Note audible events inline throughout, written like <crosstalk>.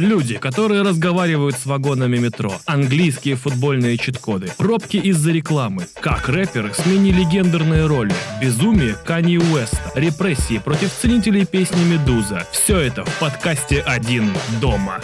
Люди, которые разговаривают с вагонами метро, английские футбольные чит-коды, пробки из-за рекламы, как рэперы сменили гендерные роли, безумие Канье Уэста, репрессии против ценителей песни Медуза. Все это в подкасте «Один дома».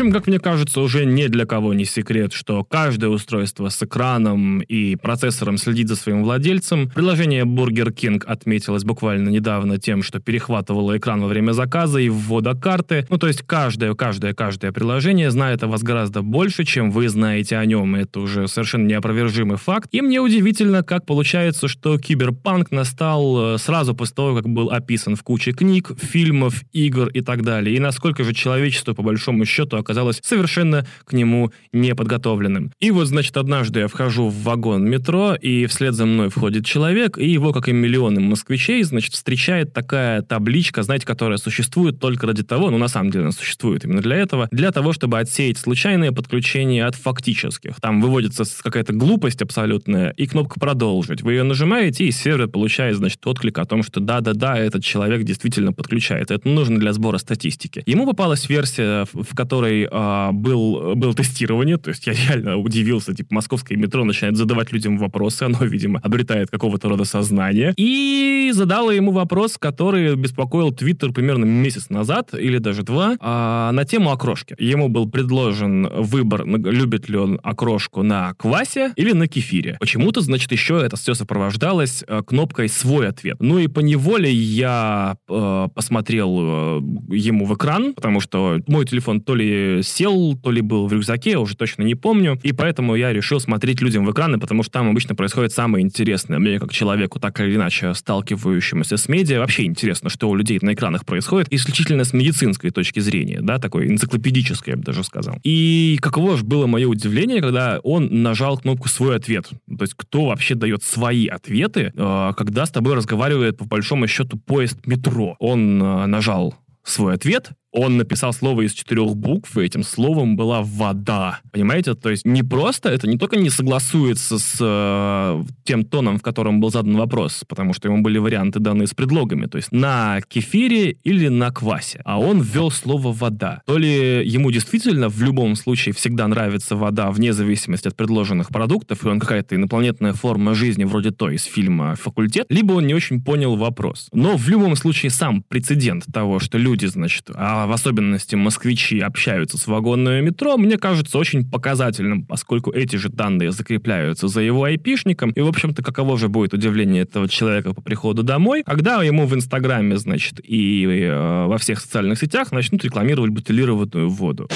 Общем, как мне кажется, уже ни для кого не секрет, что каждое устройство с экраном и процессором следит за своим владельцем. Приложение Burger King отметилось буквально недавно тем, что перехватывало экран во время заказа и ввода карты. Ну, то есть каждое, каждое, каждое приложение знает о вас гораздо больше, чем вы знаете о нем. Это уже совершенно неопровержимый факт. И мне удивительно, как получается, что киберпанк настал э, сразу после того, как был описан в куче книг, фильмов, игр и так далее. И насколько же человечество, по большому счету, оказалось совершенно к нему неподготовленным. И вот, значит, однажды я вхожу в вагон метро, и вслед за мной входит человек, и его, как и миллионы москвичей, значит, встречает такая табличка, знаете, которая существует только ради того, ну, на самом деле она существует именно для этого, для того, чтобы отсеять случайные подключения от фактических. Там выводится какая-то глупость абсолютная, и кнопка «Продолжить». Вы ее нажимаете, и сервер получает, значит, отклик о том, что да-да-да, этот человек действительно подключает. Это нужно для сбора статистики. Ему попалась версия, в которой которой а, был, было тестирование, то есть я реально удивился, типа, московское метро начинает задавать людям вопросы, оно, видимо, обретает какого-то рода сознание, и задала ему вопрос, который беспокоил Твиттер примерно месяц назад, или даже два, а, на тему окрошки. Ему был предложен выбор, любит ли он окрошку на квасе или на кефире. Почему-то, значит, еще это все сопровождалось а, кнопкой «Свой ответ». Ну и по неволе я э, посмотрел э, ему в экран, потому что мой телефон то ли сел, то ли был в рюкзаке, уже точно не помню. И поэтому я решил смотреть людям в экраны, потому что там обычно происходит самое интересное. Мне, как человеку, так или иначе сталкивающемуся с медиа, вообще интересно, что у людей на экранах происходит, исключительно с медицинской точки зрения, да, такой энциклопедической, я бы даже сказал. И каково же было мое удивление, когда он нажал кнопку «Свой ответ». То есть кто вообще дает свои ответы, э, когда с тобой разговаривает, по большому счету, поезд метро. Он э, нажал свой ответ, он написал слово из четырех букв, и этим словом была вода. Понимаете? То есть не просто, это не только не согласуется с э, тем тоном, в котором был задан вопрос, потому что ему были варианты даны с предлогами, то есть на кефире или на квасе. А он ввел слово вода. То ли ему действительно в любом случае всегда нравится вода, вне зависимости от предложенных продуктов, и он какая-то инопланетная форма жизни вроде той из фильма «Факультет», либо он не очень понял вопрос. Но в любом случае сам прецедент того, что люди, значит, а в особенности москвичи общаются с вагонным метро, мне кажется очень показательным, поскольку эти же данные закрепляются за его айпишником, и, в общем-то, каково же будет удивление этого человека по приходу домой, когда ему в Инстаграме, значит, и э, во всех социальных сетях начнут рекламировать бутылированную воду.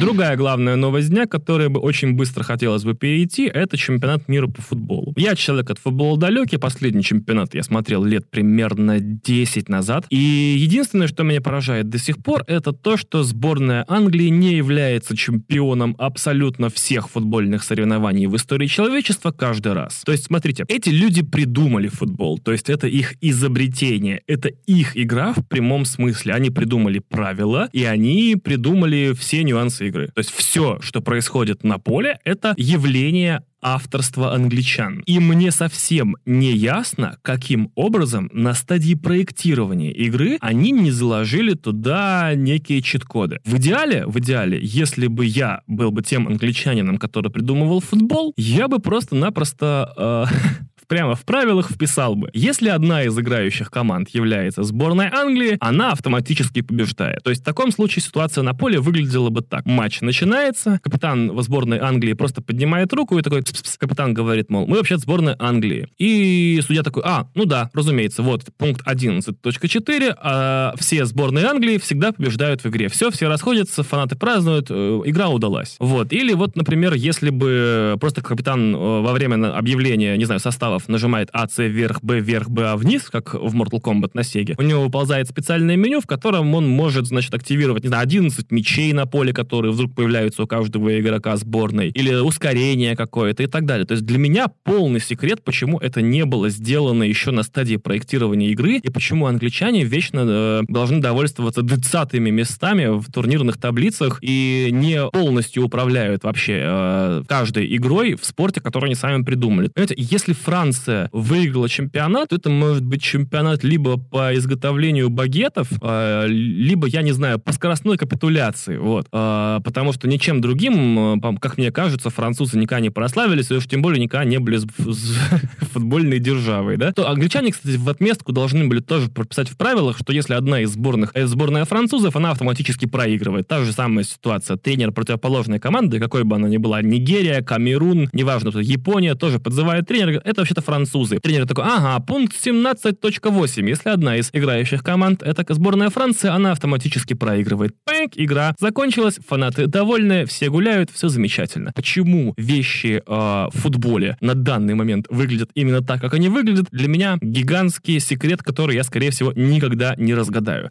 Другая главная новость дня, которая бы очень быстро хотелось бы перейти, это чемпионат мира по футболу. Я человек от футбола далекий, последний чемпионат я смотрел лет примерно 10 назад. И единственное, что меня поражает до сих пор, это то, что сборная Англии не является чемпионом абсолютно всех футбольных соревнований в истории человечества каждый раз. То есть, смотрите, эти люди придумали футбол, то есть это их изобретение, это их игра в прямом смысле. Они придумали правила, и они придумали все нюансы игры. То есть все, что происходит на поле, это явление авторства англичан. И мне совсем не ясно, каким образом на стадии проектирования игры они не заложили туда некие чит-коды. В идеале, в идеале, если бы я был бы тем англичанином, который придумывал футбол, я бы просто-напросто э, <laughs> прямо в правилах вписал бы, если одна из играющих команд является сборной Англии, она автоматически побеждает. То есть в таком случае ситуация на поле выглядела бы так. Матч начинается, капитан в сборной Англии просто поднимает руку и такой, Пс -пс", капитан говорит, мол, мы вообще сборная Англии. И судья такой, а, ну да, разумеется, вот пункт 11.4, а все сборные Англии всегда побеждают в игре. Все, все расходятся, фанаты празднуют, э, игра удалась. Вот. Или вот, например, если бы просто капитан э, во время объявления, не знаю, состава суставов нажимает АЦ вверх, Б вверх, Б вниз, как в Mortal Kombat на Сеге, у него выползает специальное меню, в котором он может, значит, активировать, не знаю, 11 мечей на поле, которые вдруг появляются у каждого игрока сборной, или ускорение какое-то и так далее. То есть для меня полный секрет, почему это не было сделано еще на стадии проектирования игры, и почему англичане вечно э, должны довольствоваться 20 местами в турнирных таблицах и не полностью управляют вообще э, каждой игрой в спорте, который они сами придумали. Понимаете, если Франция выиграла чемпионат, то это может быть чемпионат либо по изготовлению багетов, э, либо, я не знаю, по скоростной капитуляции. Вот. Э, потому что ничем другим, э, как мне кажется, французы никогда не прославились, и уж тем более никогда не были <laughs> футбольной державой. Да? То англичане, кстати, в отместку должны были тоже прописать в правилах, что если одна из сборных, это сборная французов, она автоматически проигрывает. Та же самая ситуация. Тренер противоположной команды, какой бы она ни была, Нигерия, Камерун, неважно, Япония, тоже подзывает тренера, это вообще-то французы. Тренер такой, ага, пункт 17.8. Если одна из играющих команд это сборная Франции, она автоматически проигрывает. Пэнк, игра закончилась, фанаты довольны, все гуляют, все замечательно. Почему вещи э, в футболе на данный момент выглядят именно так, как они выглядят, для меня гигантский секрет, который я, скорее всего, никогда не разгадаю.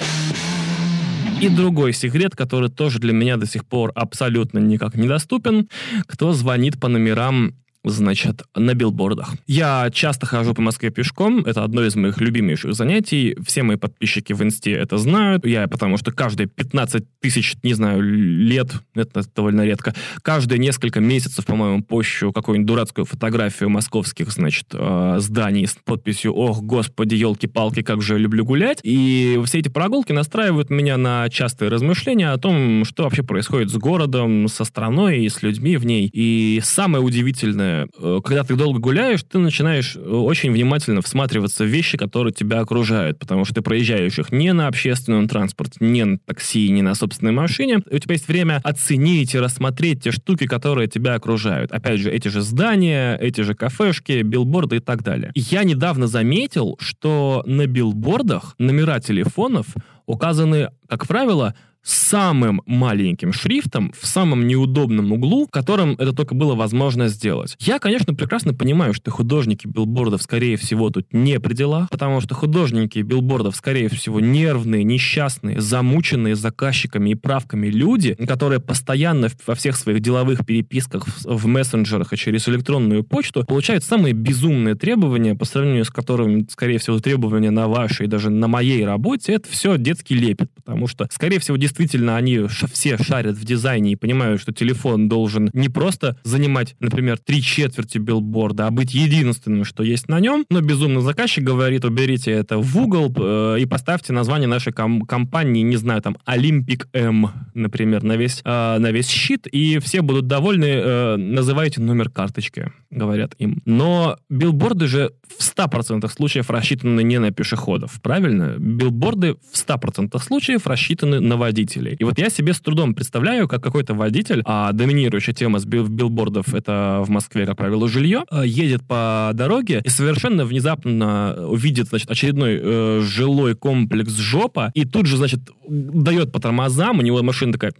И другой секрет, который тоже для меня до сих пор абсолютно никак недоступен, кто звонит по номерам значит, на билбордах. Я часто хожу по Москве пешком, это одно из моих любимейших занятий. Все мои подписчики в инсте это знают. Я, потому что каждые 15 тысяч, не знаю, лет, это довольно редко, каждые несколько месяцев, по-моему, пощу какую-нибудь дурацкую фотографию московских, значит, э, зданий с подписью «Ох, господи, елки-палки, как же я люблю гулять». И все эти прогулки настраивают меня на частые размышления о том, что вообще происходит с городом, со страной и с людьми в ней. И самое удивительное Э, когда ты долго гуляешь, ты начинаешь э, очень внимательно всматриваться в вещи, которые тебя окружают, потому что ты проезжаешь их не на общественном транспорте, не на такси, не на собственной машине. У тебя есть время оценить и рассмотреть те штуки, которые тебя окружают. Опять же, эти же здания, эти же кафешки, билборды и так далее. Я недавно заметил, что на билбордах номера телефонов указаны, как правило, самым маленьким шрифтом в самом неудобном углу, которым это только было возможно сделать. Я, конечно, прекрасно понимаю, что художники билбордов, скорее всего, тут не при делах, потому что художники билбордов, скорее всего, нервные, несчастные, замученные заказчиками и правками люди, которые постоянно во всех своих деловых переписках в мессенджерах и через электронную почту получают самые безумные требования, по сравнению с которыми, скорее всего, требования на вашей, даже на моей работе, это все детский лепет, потому что, скорее всего, действительно они все шарят в дизайне и понимают, что телефон должен не просто занимать, например, три четверти билборда, а быть единственным, что есть на нем, но безумно заказчик говорит, уберите это в угол э, и поставьте название нашей ком- компании, не знаю, там, Olympic M, например, на весь, э, на весь щит, и все будут довольны, э, называйте номер карточки, говорят им. Но билборды же в 100% случаев рассчитаны не на пешеходов, правильно? Билборды в 100% случаев рассчитаны на водителей водителей. И вот я себе с трудом представляю, как какой-то водитель, а доминирующая тема с бил билбордов это в Москве, как правило, жилье, а, едет по дороге и совершенно внезапно увидит, значит, очередной э, жилой комплекс жопа, и тут же, значит, дает по тормозам, у него машина такая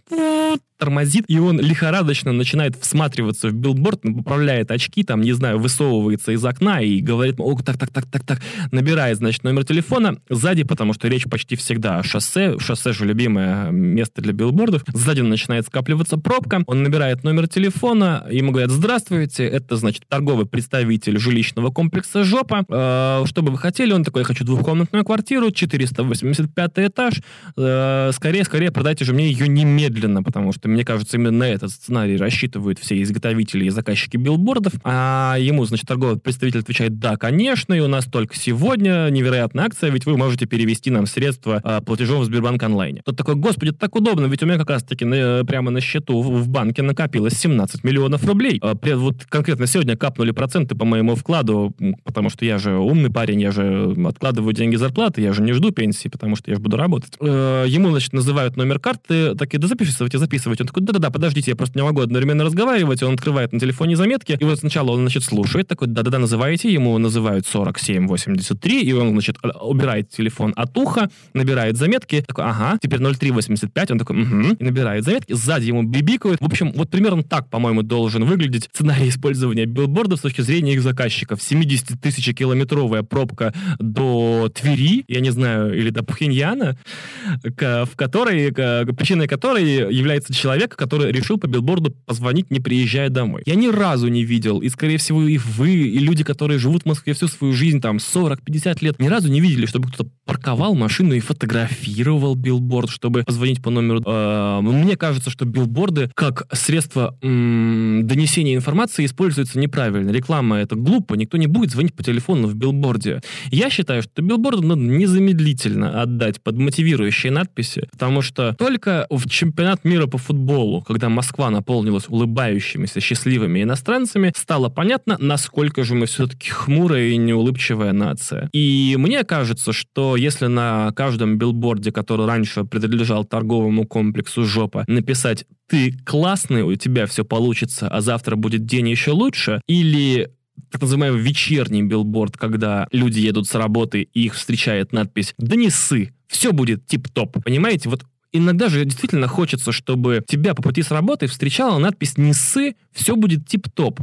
тормозит, и он лихорадочно начинает всматриваться в билборд, поправляет очки, там, не знаю, высовывается из окна и говорит, о, так, так, так, так, так, набирает, значит, номер телефона. Сзади, потому что речь почти всегда о шоссе, шоссе же любимое место для билбордов, сзади начинает скапливаться пробка, он набирает номер телефона, ему говорят, здравствуйте, это, значит, торговый представитель жилищного комплекса «Жопа», э, что бы вы хотели? Он такой, я хочу двухкомнатную квартиру, 485 этаж, э, скорее, скорее продайте же мне ее немедленно, потому что мне кажется, именно на этот сценарий рассчитывают все изготовители и заказчики билбордов. А ему, значит, торговый представитель отвечает, да, конечно, и у нас только сегодня невероятная акция, ведь вы можете перевести нам средства а, платежом в Сбербанк онлайне. Тот такой, господи, это так удобно, ведь у меня как раз-таки на, прямо на счету в, в банке накопилось 17 миллионов рублей. А, при, вот конкретно сегодня капнули проценты по моему вкладу, потому что я же умный парень, я же откладываю деньги зарплаты, я же не жду пенсии, потому что я же буду работать. Э, ему, значит, называют номер карты, так и да записывайте, записывайте Он такой, да-да-да, подождите, я просто не могу одновременно разговаривать. Он открывает на телефоне заметки, и вот сначала он, значит, слушает, такой, да-да-да, называете, ему называют 4783, и он, значит, убирает телефон от уха, набирает заметки, такой, ага, теперь 0385, он такой, угу, и набирает заметки, сзади ему бибикают. В общем, вот примерно так, по-моему, должен выглядеть сценарий использования билбордов с точки зрения их заказчиков. 70 тысяч километровая пробка до Твери, я не знаю, или до Пхеньяна, в которой, причиной которой является человек, который решил по билборду позвонить, не приезжая домой. Я ни разу не видел, и, скорее всего, и вы, и люди, которые живут в Москве всю свою жизнь, там, 40-50 лет, ни разу не видели, чтобы кто-то парковал машину и фотографировал билборд, чтобы позвонить по номеру. Э, мне кажется, что билборды как средство донесения информации используются неправильно. Реклама это глупо, никто не будет звонить по телефону в билборде. Я считаю, что билборды надо незамедлительно отдать под мотивирующие надписи, потому что только в чемпионат мира по футболу, когда Москва наполнилась улыбающимися, счастливыми иностранцами, стало понятно, насколько же мы все-таки хмурая и неулыбчивая нация. И мне кажется, что если на каждом билборде, который раньше принадлежал торговому комплексу жопа, написать «ты классный, у тебя все получится, а завтра будет день еще лучше», или так называемый вечерний билборд, когда люди едут с работы и их встречает надпись «Да не ссы, все будет тип-топ». Понимаете, вот иногда же действительно хочется, чтобы тебя по пути с работы встречала надпись «Не ссы, все будет тип-топ».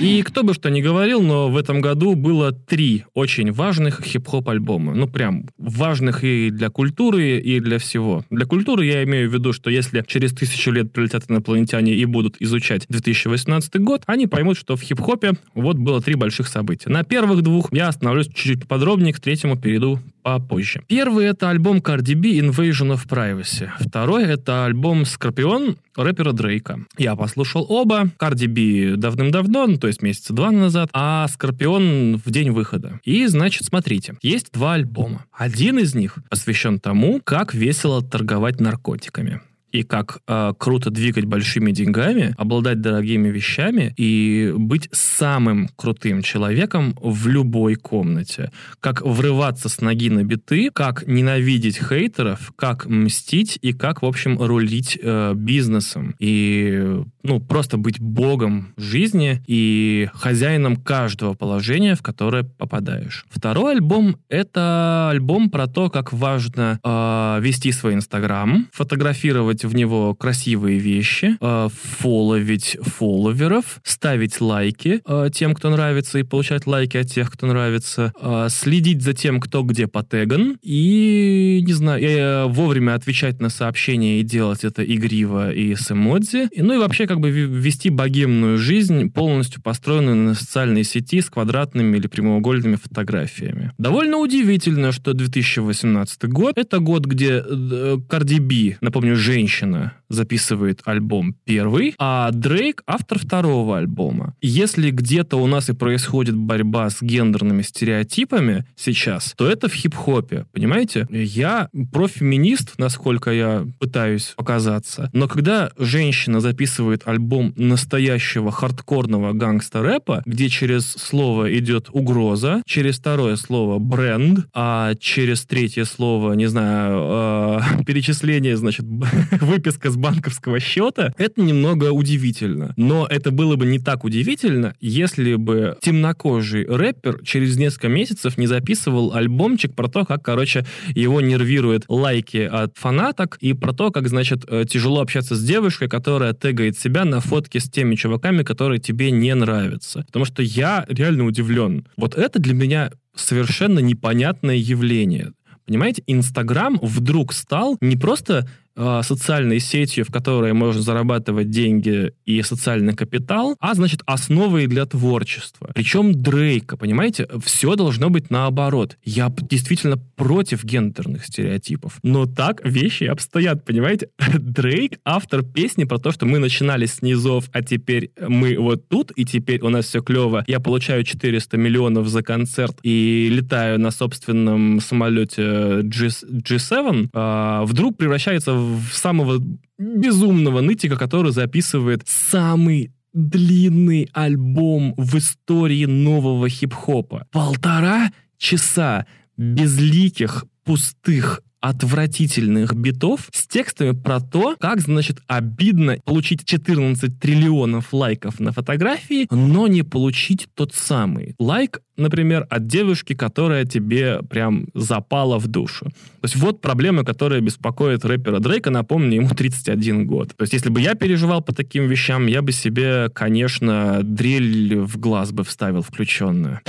И кто бы что ни говорил, но в этом году было три очень важных хип-хоп альбома. Ну, прям важных и для культуры, и для всего. Для культуры я имею в виду, что если через тысячу лет прилетят инопланетяне и будут изучать 2018 год, они поймут, что в хип-хопе вот было три больших события. На первых двух я остановлюсь чуть-чуть подробнее, к третьему перейду попозже. Первый — это альбом Cardi B «Invasion of Privacy». Второй — это альбом «Скорпион» рэпера Дрейка. Я послушал оба. Cardi B давным-давно, ну, то есть месяца два назад, а Скорпион в день выхода. И, значит, смотрите, есть два альбома. Один из них посвящен тому, как весело торговать наркотиками и как э, круто двигать большими деньгами, обладать дорогими вещами и быть самым крутым человеком в любой комнате. Как врываться с ноги на биты, как ненавидеть хейтеров, как мстить и как, в общем, рулить э, бизнесом. И, ну, просто быть богом жизни и хозяином каждого положения, в которое попадаешь. Второй альбом — это альбом про то, как важно э, вести свой Инстаграм, фотографировать в него красивые вещи, э, фолловить фолловеров, ставить лайки э, тем, кто нравится, и получать лайки от тех, кто нравится, э, следить за тем, кто где потеган, и, не знаю, э, вовремя отвечать на сообщения и делать это игриво и с эмодзи. И, ну и вообще как бы вести богемную жизнь, полностью построенную на социальной сети с квадратными или прямоугольными фотографиями. Довольно удивительно, что 2018 год — это год, где Cardi B, напомню, женщина, женщина записывает альбом первый, а Дрейк автор второго альбома. Если где-то у нас и происходит борьба с гендерными стереотипами сейчас, то это в хип-хопе, понимаете? Я профеминист, насколько я пытаюсь показаться, но когда женщина записывает альбом настоящего хардкорного гангста-рэпа, где через слово идет угроза, через второе слово бренд, а через третье слово, не знаю, э, <laughs> перечисление, значит, <laughs> <laughs> выписка с банковского счета, это немного удивительно. Но это было бы не так удивительно, если бы темнокожий рэпер через несколько месяцев не записывал альбомчик про то, как, короче, его нервируют лайки от фанаток и про то, как, значит, э, тяжело общаться с девушкой, которая тегает себя на фотке с теми чуваками, которые тебе не нравятся. Потому что я реально удивлен. Вот это для меня совершенно непонятное явление. Понимаете, Инстаграм вдруг стал не просто социальной сетью, в которой можно зарабатывать деньги и социальный капитал, а, значит, основой для творчества. Причем Дрейка, понимаете, все должно быть наоборот. Я действительно против гендерных стереотипов. Но так вещи обстоят, понимаете? Дрейк — автор песни про то, что мы начинали с низов, а теперь мы вот тут, и теперь у нас все клево. Я получаю 400 миллионов за концерт и летаю на собственном самолете G G7, а вдруг превращается в самого безумного нытика, который записывает самый длинный альбом в истории нового хип-хопа. Полтора часа безликих, пустых отвратительных битов с текстами про то, как, значит, обидно получить 14 триллионов лайков на фотографии, но не получить тот самый лайк, например, от девушки, которая тебе прям запала в душу. То есть вот проблема, которая беспокоит рэпера Дрейка. Напомню, ему 31 год. То есть если бы я переживал по таким вещам, я бы себе, конечно, дрель в глаз бы вставил включенную.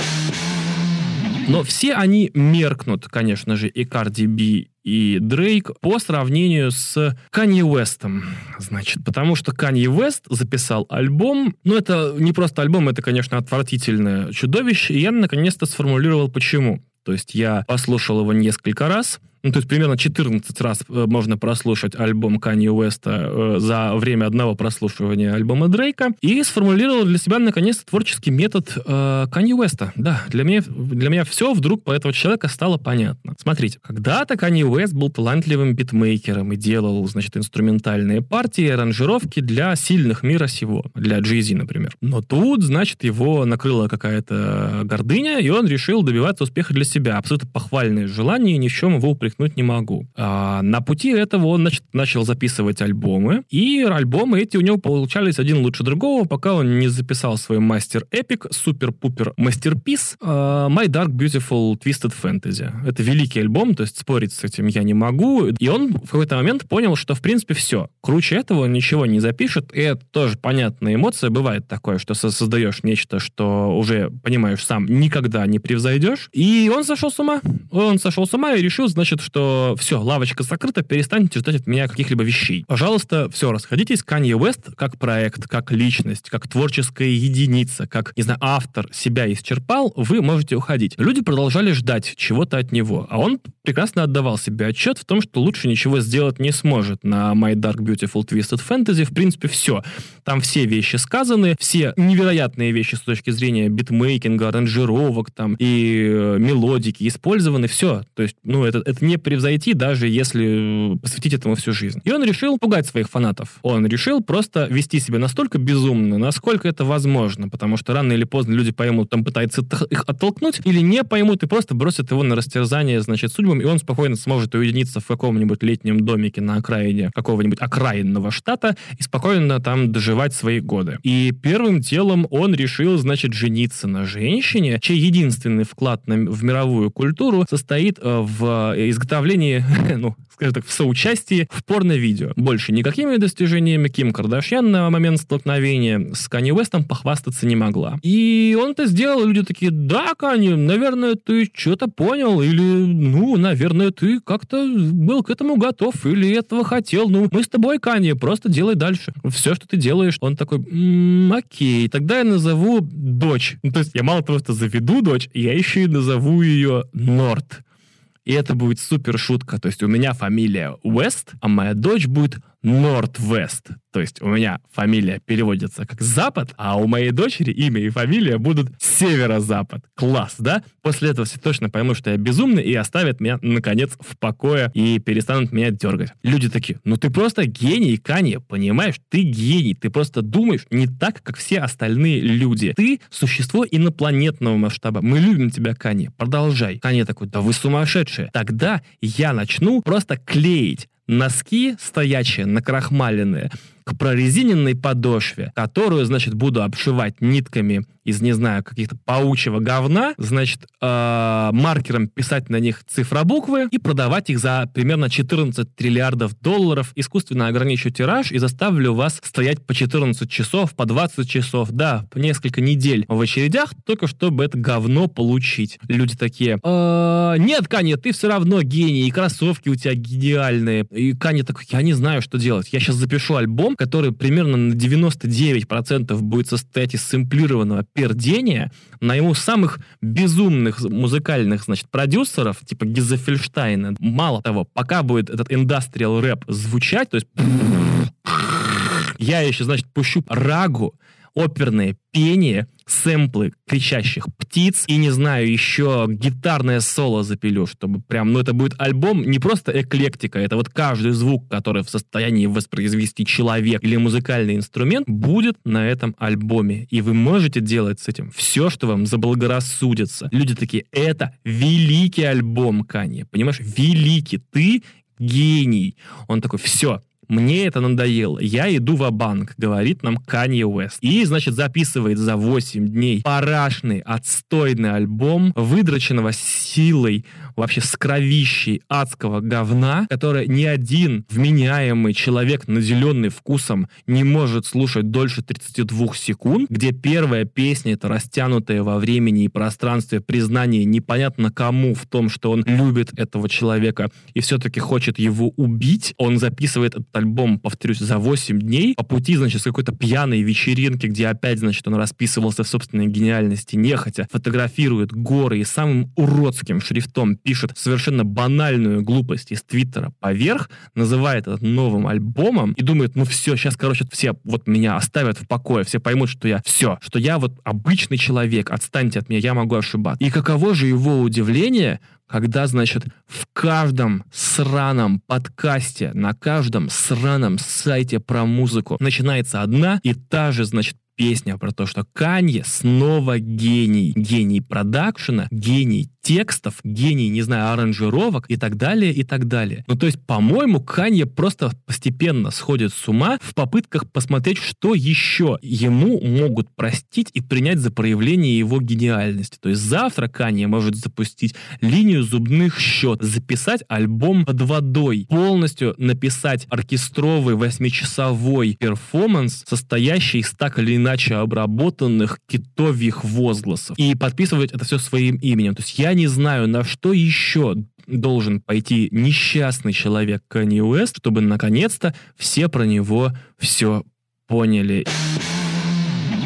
Но все они меркнут, конечно же, и Cardi B, и Дрейк по сравнению с Канье Уэстом. Значит, потому что Канье Уэст записал альбом, ну, это не просто альбом, это, конечно, отвратительное чудовище, и я наконец-то сформулировал, почему. То есть я послушал его несколько раз, ну, то есть примерно 14 раз э, можно прослушать альбом Канье Уэста э, за время одного прослушивания альбома Дрейка и сформулировал для себя, наконец, творческий метод э, Канье Уэста. Да, для меня, для меня все вдруг по этого человека стало понятно. Смотрите, когда-то Канье Уэст был талантливым битмейкером и делал, значит, инструментальные партии, аранжировки для сильных мира сего, для Джей-Зи, например. Но тут, значит, его накрыла какая-то гордыня, и он решил добиваться успеха для себя. Абсолютно похвальное желание, ни в чем его упрекнуть упрекнуть не могу. А, на пути этого он значит, начал записывать альбомы, и альбомы эти у него получались один лучше другого, пока он не записал свой мастер эпик, супер-пупер мастерпис uh, My Dark Beautiful Twisted Fantasy. Это великий альбом, то есть спорить с этим я не могу. И он в какой-то момент понял, что в принципе все. Круче этого он ничего не запишет, и это тоже понятная эмоция. Бывает такое, что создаешь нечто, что уже, понимаешь, сам никогда не превзойдешь. И он сошел с ума. Он сошел с ума и решил, значит, что все, лавочка закрыта, перестаньте ждать от меня каких-либо вещей. Пожалуйста, все, расходитесь. Канье Уэст как проект, как личность, как творческая единица, как, не знаю, автор себя исчерпал, вы можете уходить. Люди продолжали ждать чего-то от него, а он прекрасно отдавал себе отчет в том, что лучше ничего сделать не сможет на My Dark Beautiful Twisted Fantasy. В принципе, все. Там все вещи сказаны, все невероятные вещи с точки зрения битмейкинга, аранжировок там и э, мелодики использованы, все. То есть, ну, это, это не превзойти, даже если э, посвятить этому всю жизнь. И он решил пугать своих фанатов. Он решил просто вести себя настолько безумно, насколько это возможно, потому что рано или поздно люди поймут, там пытается их оттолкнуть, или не поймут и просто бросят его на растерзание, значит, судьбам, и он спокойно сможет уединиться в каком-нибудь летнем домике на окраине какого-нибудь окраинного штата и спокойно там доживать свои годы. И первым делом он решил, значит, жениться на женщине, чей единственный вклад на, в мировую культуру состоит э, в изготовлении, <laughs> ну, скажем так, в соучастии в порно-видео. Больше никакими достижениями Ким Кардашьян на момент столкновения с Канни Уэстом похвастаться не могла. И он это сделал, и люди такие, да, Канни, наверное, ты что-то понял, или, ну, наверное, ты как-то был к этому готов, или этого хотел. Ну, мы с тобой, Канни, просто делай дальше. Все, что ты делаешь. Он такой, м-м, окей, тогда я назову дочь. Ну, то есть я мало того, что заведу дочь, я еще и назову ее Норт. И это будет супер шутка. То есть у меня фамилия Уэст, а моя дочь будет Норд-Вест. То есть у меня фамилия переводится как Запад, а у моей дочери имя и фамилия будут Северо-Запад. Класс, да? После этого все точно поймут, что я безумный и оставят меня, наконец, в покое и перестанут меня дергать. Люди такие, ну ты просто гений, Канье, понимаешь? Ты гений, ты просто думаешь не так, как все остальные люди. Ты существо инопланетного масштаба. Мы любим тебя, Канье. Продолжай. Канье такой, да вы сумасшедшие. Тогда я начну просто клеить носки стоячие, накрахмаленные, к прорезиненной подошве, которую, значит, буду обшивать нитками из, не знаю, каких-то паучьего говна, значит, э, маркером писать на них цифробуквы и продавать их за примерно 14 триллиардов долларов, искусственно ограничу тираж и заставлю вас стоять по 14 часов, по 20 часов, да, по несколько недель в очередях, только чтобы это говно получить. Люди такие, э, нет, Каня, ты все равно гений, и кроссовки у тебя гениальные. И Каня такой, я не знаю, что делать. Я сейчас запишу альбом, который примерно на 99% будет состоять из сэмплированного пердения на ему самых безумных музыкальных, значит, продюсеров, типа Гизефельштайна. Мало того, пока будет этот индастриал рэп звучать, то есть я еще, значит, пущу рагу, оперное пение, сэмплы кричащих птиц и, не знаю, еще гитарное соло запилю, чтобы прям, ну это будет альбом не просто эклектика, это вот каждый звук, который в состоянии воспроизвести человек или музыкальный инструмент, будет на этом альбоме. И вы можете делать с этим все, что вам заблагорассудится. Люди такие, это великий альбом Кани, понимаешь? Великий. Ты гений. Он такой, все, мне это надоело. Я иду в банк говорит нам Канье Уэст. И, значит, записывает за 8 дней парашный, отстойный альбом, выдроченного силой вообще с кровищей адского говна, которое ни один вменяемый человек, наделенный вкусом, не может слушать дольше 32 секунд, где первая песня — это растянутое во времени и пространстве признание непонятно кому в том, что он любит этого человека и все-таки хочет его убить. Он записывает этот альбом, повторюсь, за 8 дней, по пути, значит, с какой-то пьяной вечеринки, где опять, значит, он расписывался в собственной гениальности, нехотя, фотографирует горы и самым уродским шрифтом пишет совершенно банальную глупость из Твиттера поверх, называет это новым альбомом и думает, ну все, сейчас, короче, все вот меня оставят в покое, все поймут, что я все, что я вот обычный человек, отстаньте от меня, я могу ошибаться. И каково же его удивление, когда, значит, в каждом сраном подкасте, на каждом сраном сайте про музыку начинается одна и та же, значит, песня про то, что Канье снова гений. Гений продакшена, гений текстов, гений, не знаю, аранжировок и так далее, и так далее. Ну, то есть, по-моему, Канье просто постепенно сходит с ума в попытках посмотреть, что еще ему могут простить и принять за проявление его гениальности. То есть завтра Канье может запустить линию зубных счет, записать альбом под водой, полностью написать оркестровый восьмичасовой перформанс, состоящий из так или иначе обработанных китовьих возгласов, и подписывать это все своим именем. То есть я не знаю, на что еще должен пойти несчастный человек Канье Уэст, чтобы наконец-то все про него все поняли.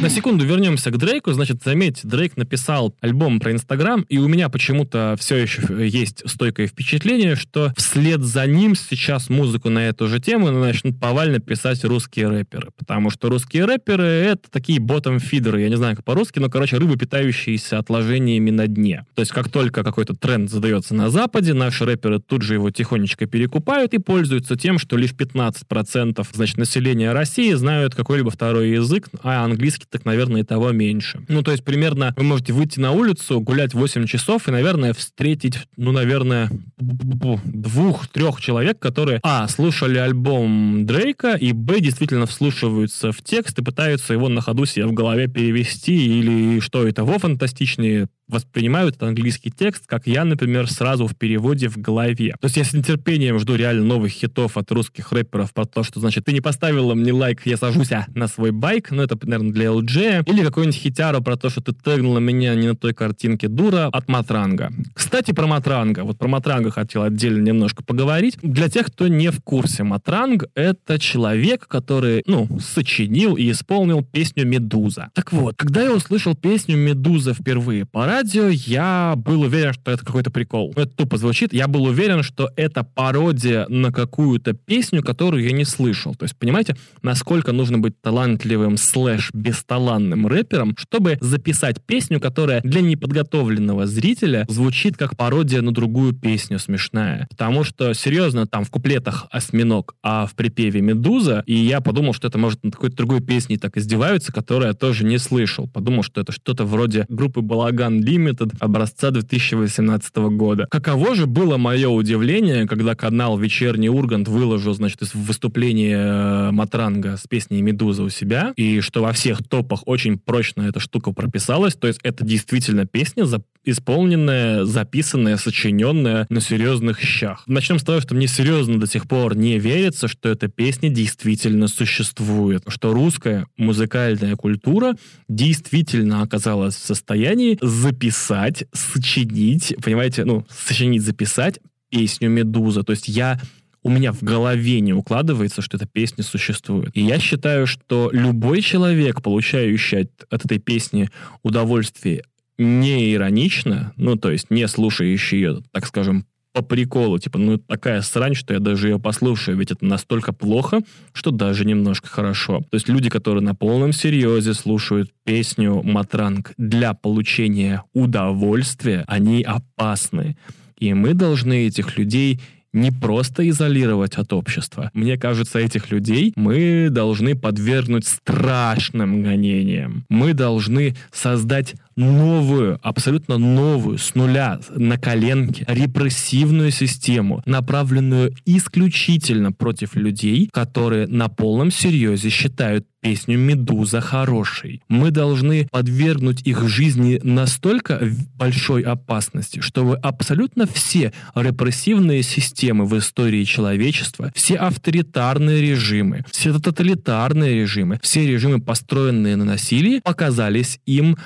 На секунду вернемся к Дрейку. Значит, заметьте, Дрейк написал альбом про Инстаграм, и у меня почему-то все еще есть стойкое впечатление, что вслед за ним сейчас музыку на эту же тему начнут повально писать русские рэперы. Потому что русские рэперы — это такие ботом-фидеры, я не знаю, как по-русски, но, короче, рыбы, питающиеся отложениями на дне. То есть, как только какой-то тренд задается на Западе, наши рэперы тут же его тихонечко перекупают и пользуются тем, что лишь 15% значит, населения России знают какой-либо второй язык, а английский так, наверное, и того меньше. Ну, то есть, примерно вы можете выйти на улицу, гулять 8 часов и, наверное, встретить, ну, наверное, двух-трех человек, которые, а, слушали альбом Дрейка, и, б, действительно вслушиваются в текст и пытаются его на ходу себе в голове перевести, или что это во фантастичнее воспринимают этот английский текст, как я, например, сразу в переводе в голове. То есть я с нетерпением жду реально новых хитов от русских рэперов про то, что, значит, ты не поставила мне лайк, я сажусь на свой байк, ну это, наверное, для LG, или какой-нибудь хитяру про то, что ты тегнула меня не на той картинке дура от Матранга. Кстати, про Матранга. Вот про Матранга хотел отдельно немножко поговорить. Для тех, кто не в курсе, Матранг — это человек, который, ну, сочинил и исполнил песню «Медуза». Так вот, когда я услышал песню «Медуза» впервые, пора радио, я был уверен, что это какой-то прикол. Это тупо звучит. Я был уверен, что это пародия на какую-то песню, которую я не слышал. То есть, понимаете, насколько нужно быть талантливым слэш бесталанным рэпером, чтобы записать песню, которая для неподготовленного зрителя звучит как пародия на другую песню смешная. Потому что, серьезно, там в куплетах осьминог, а в припеве медуза, и я подумал, что это может на какой-то другой песне так издеваются, которую я тоже не слышал. Подумал, что это что-то вроде группы Балаган Limited образца 2018 года. Каково же было мое удивление, когда канал «Вечерний Ургант» выложил, значит, выступление э, Матранга с песней «Медуза» у себя, и что во всех топах очень прочно эта штука прописалась, то есть это действительно песня, исполненная, записанная, сочиненная на серьезных щах. Начнем с того, что мне серьезно до сих пор не верится, что эта песня действительно существует, что русская музыкальная культура действительно оказалась в состоянии записать, сочинить, понимаете, ну, сочинить, записать песню «Медуза». То есть я у меня в голове не укладывается, что эта песня существует. И я считаю, что любой человек, получающий от, от этой песни удовольствие не иронично, ну, то есть не слушающий ее, так скажем, по приколу. Типа, ну, такая срань, что я даже ее послушаю, ведь это настолько плохо, что даже немножко хорошо. То есть люди, которые на полном серьезе слушают песню «Матранг» для получения удовольствия, они опасны. И мы должны этих людей не просто изолировать от общества. Мне кажется, этих людей мы должны подвергнуть страшным гонениям. Мы должны создать новую, абсолютно новую, с нуля, на коленке, репрессивную систему, направленную исключительно против людей, которые на полном серьезе считают песню «Медуза» хорошей. Мы должны подвергнуть их жизни настолько большой опасности, чтобы абсолютно все репрессивные системы в истории человечества, все авторитарные режимы, все тоталитарные режимы, все режимы, построенные на насилии, показались им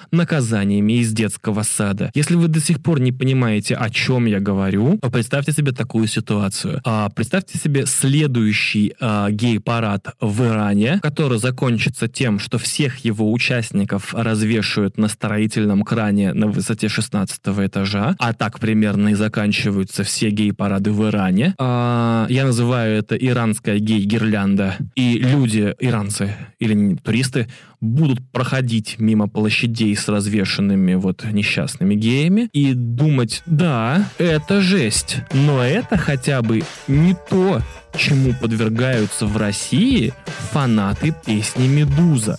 наказаниями из детского сада. Если вы до сих пор не понимаете, о чем я говорю, то представьте себе такую ситуацию. А, представьте себе следующий а, гей-парад в Иране, который закончится тем, что всех его участников развешивают на строительном кране на высоте 16 этажа, а так примерно и заканчиваются все гей-парады в Иране. А, я называю это иранская гей-гирлянда. И люди, иранцы или туристы, будут проходить мимо площадей с развешенными вот несчастными геями и думать, да, это жесть, но это хотя бы не то, чему подвергаются в России фанаты песни «Медуза».